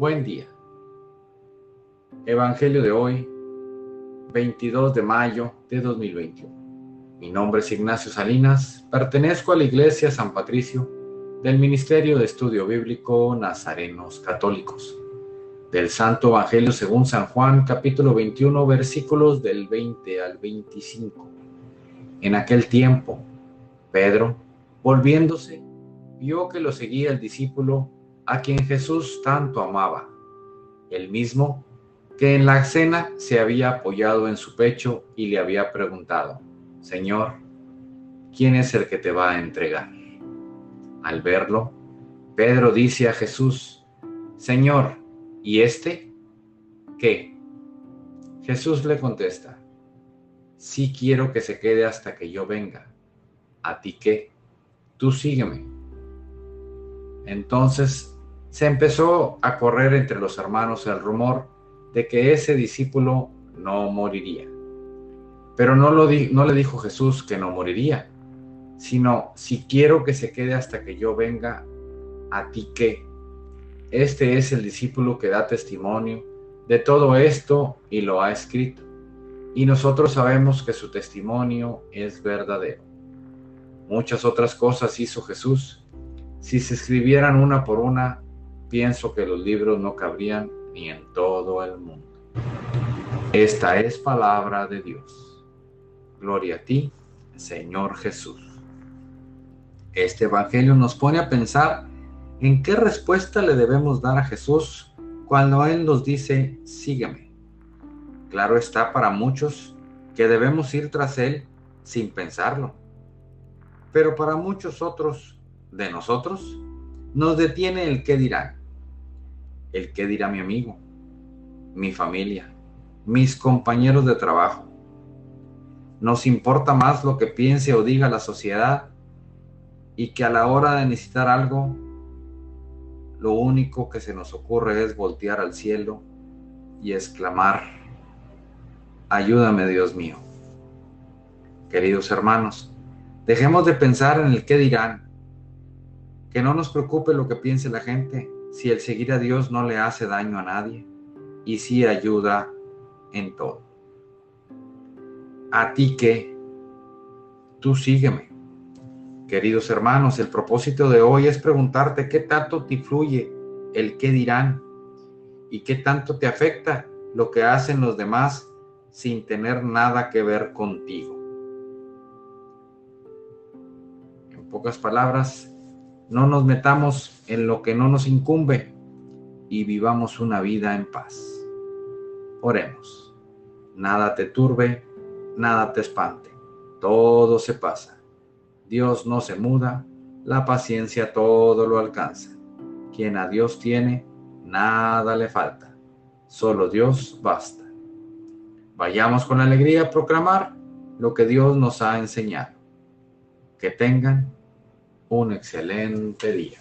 Buen día. Evangelio de hoy, 22 de mayo de 2021. Mi nombre es Ignacio Salinas, pertenezco a la Iglesia San Patricio del Ministerio de Estudio Bíblico Nazarenos Católicos. Del Santo Evangelio según San Juan, capítulo 21, versículos del 20 al 25. En aquel tiempo, Pedro, volviéndose, vio que lo seguía el discípulo a quien Jesús tanto amaba, el mismo que en la cena se había apoyado en su pecho y le había preguntado, Señor, ¿quién es el que te va a entregar? Al verlo, Pedro dice a Jesús, Señor, ¿y este? ¿Qué? Jesús le contesta, sí quiero que se quede hasta que yo venga. ¿A ti qué? Tú sígueme. Entonces se empezó a correr entre los hermanos el rumor de que ese discípulo no moriría. Pero no, lo no le dijo Jesús que no moriría, sino si quiero que se quede hasta que yo venga, a ti qué. Este es el discípulo que da testimonio de todo esto y lo ha escrito. Y nosotros sabemos que su testimonio es verdadero. Muchas otras cosas hizo Jesús. Si se escribieran una por una, pienso que los libros no cabrían ni en todo el mundo. Esta es palabra de Dios. Gloria a ti, Señor Jesús. Este Evangelio nos pone a pensar en qué respuesta le debemos dar a Jesús cuando Él nos dice, sígueme. Claro está para muchos que debemos ir tras Él sin pensarlo. Pero para muchos otros de nosotros nos detiene el qué dirán el qué dirá mi amigo, mi familia, mis compañeros de trabajo. Nos importa más lo que piense o diga la sociedad y que a la hora de necesitar algo, lo único que se nos ocurre es voltear al cielo y exclamar, ayúdame Dios mío. Queridos hermanos, dejemos de pensar en el qué dirán, que no nos preocupe lo que piense la gente, si el seguir a Dios no le hace daño a nadie y si ayuda en todo. A ti que tú sígueme. Queridos hermanos, el propósito de hoy es preguntarte qué tanto te influye el qué dirán y qué tanto te afecta lo que hacen los demás sin tener nada que ver contigo. En pocas palabras, no nos metamos en lo que no nos incumbe y vivamos una vida en paz. Oremos. Nada te turbe, nada te espante. Todo se pasa. Dios no se muda, la paciencia todo lo alcanza. Quien a Dios tiene, nada le falta. Solo Dios basta. Vayamos con alegría a proclamar lo que Dios nos ha enseñado. Que tengan un excelente día.